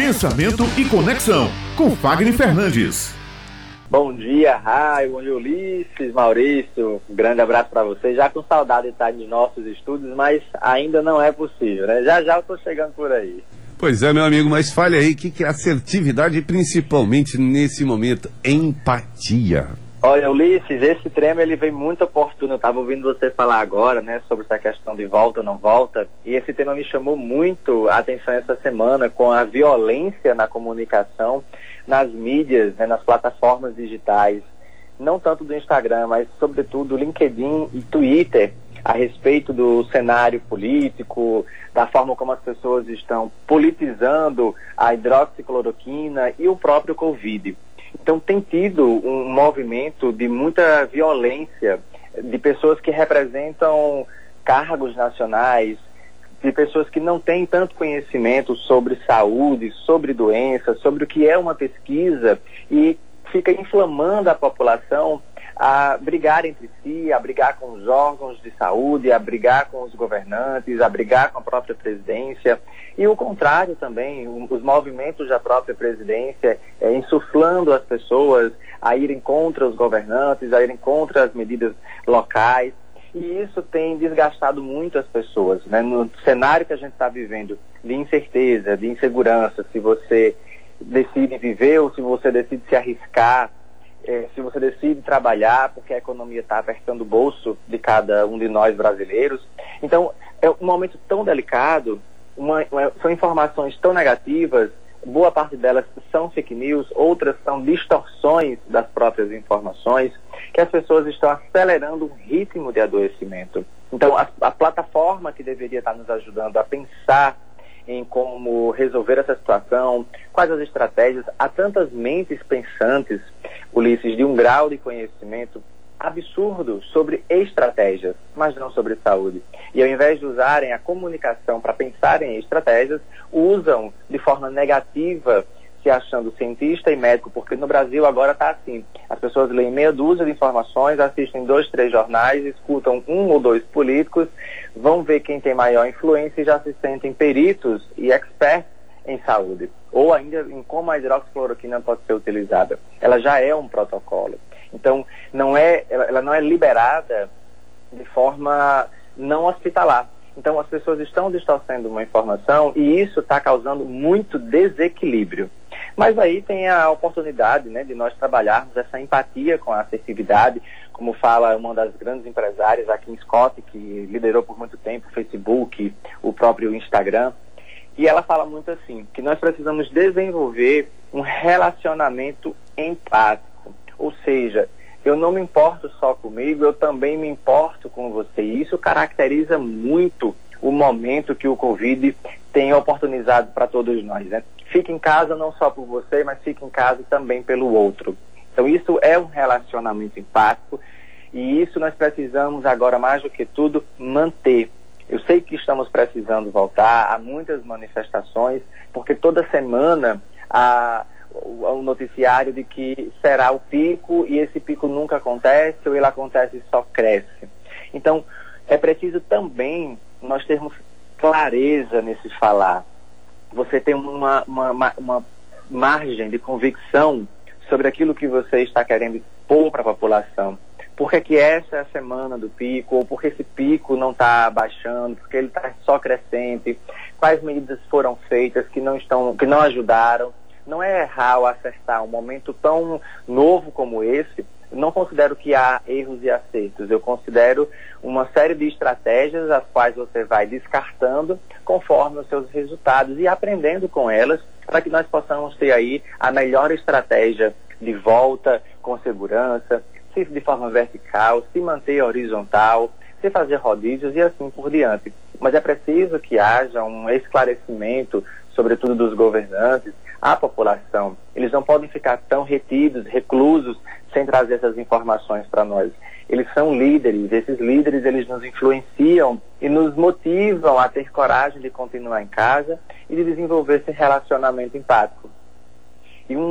Pensamento e Conexão, com Fagner Fernandes. Bom dia, Raio, bom dia, Ulisses, Maurício. Um grande abraço para vocês. Já com saudade de estar nos nossos estudos, mas ainda não é possível, né? Já já eu estou chegando por aí. Pois é, meu amigo, mas fale aí, o que, que é assertividade principalmente nesse momento, empatia? Olha, Ulisses, esse tema ele vem muito oportuno. Eu estava ouvindo você falar agora, né, sobre essa questão de volta ou não volta, e esse tema me chamou muito a atenção essa semana com a violência na comunicação, nas mídias, né, nas plataformas digitais, não tanto do Instagram, mas sobretudo LinkedIn e Twitter, a respeito do cenário político, da forma como as pessoas estão politizando a hidroxicloroquina e o próprio Covid. Então tem tido um movimento de muita violência de pessoas que representam cargos nacionais, de pessoas que não têm tanto conhecimento sobre saúde, sobre doenças, sobre o que é uma pesquisa e fica inflamando a população a brigar entre si, a brigar com os órgãos de saúde, a brigar com os governantes, a brigar com a própria presidência. E o contrário também, os movimentos da própria presidência é, insuflando as pessoas a irem contra os governantes, a irem contra as medidas locais. E isso tem desgastado muito as pessoas. Né? No cenário que a gente está vivendo de incerteza, de insegurança, se você decide viver ou se você decide se arriscar é, se você decide trabalhar, porque a economia está apertando o bolso de cada um de nós brasileiros. Então, é um momento tão delicado, uma, uma, são informações tão negativas, boa parte delas são fake news, outras são distorções das próprias informações, que as pessoas estão acelerando o ritmo de adoecimento. Então, a, a plataforma que deveria estar nos ajudando a pensar em como resolver essa situação, quais as estratégias. Há tantas mentes pensantes, Ulisses, de um grau de conhecimento absurdo sobre estratégias, mas não sobre saúde. E ao invés de usarem a comunicação para pensarem em estratégias, usam de forma negativa se achando cientista e médico, porque no Brasil agora está assim. As pessoas leem meia dúzia de informações, assistem dois, três jornais, escutam um ou dois políticos, vão ver quem tem maior influência e já se sentem peritos e experts em saúde. Ou ainda em como a hidroxicloroquina pode ser utilizada. Ela já é um protocolo. Então, não é, ela não é liberada de forma não hospitalar. Então, as pessoas estão distorcendo uma informação e isso está causando muito desequilíbrio. Mas aí tem a oportunidade né, de nós trabalharmos essa empatia com a acessibilidade, como fala uma das grandes empresárias, a Kim Scott, que liderou por muito tempo o Facebook, o próprio Instagram. E ela fala muito assim, que nós precisamos desenvolver um relacionamento empático. Ou seja, eu não me importo só comigo, eu também me importo com você. E isso caracteriza muito o momento que o Covid tem oportunizado para todos nós. Né? Fique em casa não só por você, mas fique em casa também pelo outro. Então isso é um relacionamento empático e isso nós precisamos agora mais do que tudo manter. Estamos precisando voltar, há muitas manifestações, porque toda semana há o noticiário de que será o pico e esse pico nunca acontece ou ele acontece e só cresce. Então, é preciso também nós termos clareza nesse falar. Você tem uma, uma, uma, margem de convicção sobre aquilo que você está querendo expor para a população. Por que, que essa é a semana do pico, ou por que esse pico não está baixando, porque ele está só crescente, quais medidas foram feitas que não, estão, que não ajudaram. Não é errar ou acertar um momento tão novo como esse, não considero que há erros e acertos. Eu considero uma série de estratégias as quais você vai descartando conforme os seus resultados e aprendendo com elas para que nós possamos ter aí a melhor estratégia de volta com segurança, se de forma vertical, se manter horizontal, se fazer rodízios e assim por diante. Mas é preciso que haja um esclarecimento, sobretudo dos governantes, à população. Eles não podem ficar tão retidos, reclusos, sem trazer essas informações para nós. Eles são líderes, esses líderes eles nos influenciam e nos motivam a ter coragem de continuar em casa e de desenvolver esse relacionamento empático.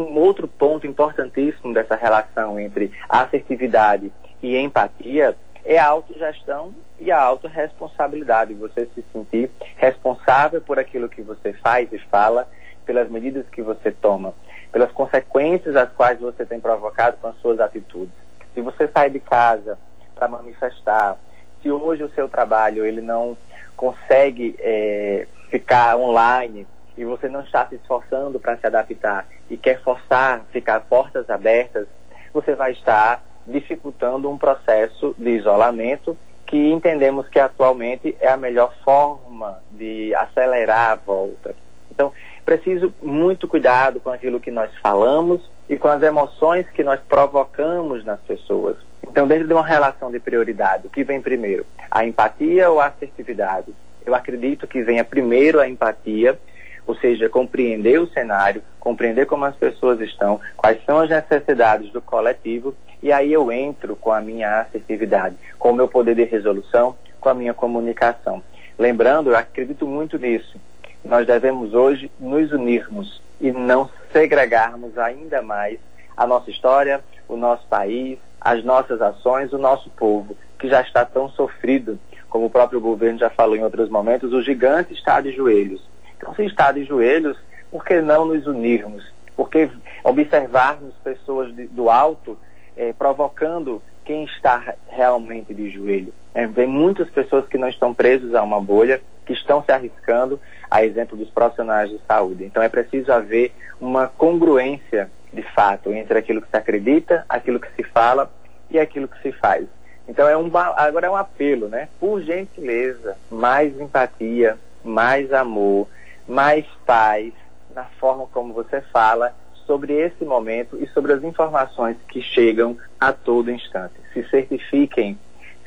Um outro ponto importantíssimo dessa relação entre assertividade e empatia é a autogestão e a autorresponsabilidade. Você se sentir responsável por aquilo que você faz e fala pelas medidas que você toma, pelas consequências as quais você tem provocado com as suas atitudes. Se você sai de casa para manifestar, se hoje o seu trabalho ele não consegue é, ficar online e você não está se esforçando para se adaptar e quer forçar, ficar portas abertas, você vai estar dificultando um processo de isolamento que entendemos que atualmente é a melhor forma de acelerar a volta. Então, preciso muito cuidado com aquilo que nós falamos e com as emoções que nós provocamos nas pessoas. Então, dentro de uma relação de prioridade, o que vem primeiro? A empatia ou a assertividade? Eu acredito que venha primeiro a empatia, ou seja, compreender o cenário, compreender como as pessoas estão, quais são as necessidades do coletivo, e aí eu entro com a minha assertividade, com o meu poder de resolução, com a minha comunicação. Lembrando, eu acredito muito nisso. Nós devemos hoje nos unirmos e não segregarmos ainda mais a nossa história, o nosso país, as nossas ações, o nosso povo, que já está tão sofrido, como o próprio governo já falou em outros momentos, o gigante está de joelhos. Então, se está de joelhos, por que não nos unirmos? Por que observarmos pessoas de, do alto eh, provocando quem está realmente de joelho? É, vem muitas pessoas que não estão presas a uma bolha, que estão se arriscando, a exemplo dos profissionais de saúde. Então, é preciso haver uma congruência de fato entre aquilo que se acredita, aquilo que se fala e aquilo que se faz. Então é um agora é um apelo, né? Por gentileza, mais empatia, mais amor, mais paz na forma como você fala sobre esse momento e sobre as informações que chegam a todo instante. Se certifiquem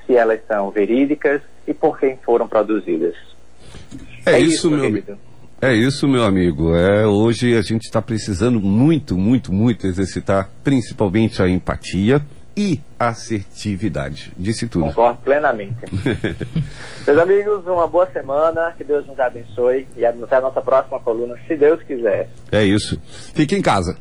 se elas são verídicas e por quem foram produzidas. É, é isso, isso, meu amigo. É isso, meu amigo. É, hoje a gente está precisando muito, muito, muito exercitar principalmente a empatia e assertividade. Disse tudo. Concordo plenamente. Meus amigos, uma boa semana, que Deus nos abençoe e até a nossa próxima coluna, se Deus quiser. É isso. Fique em casa.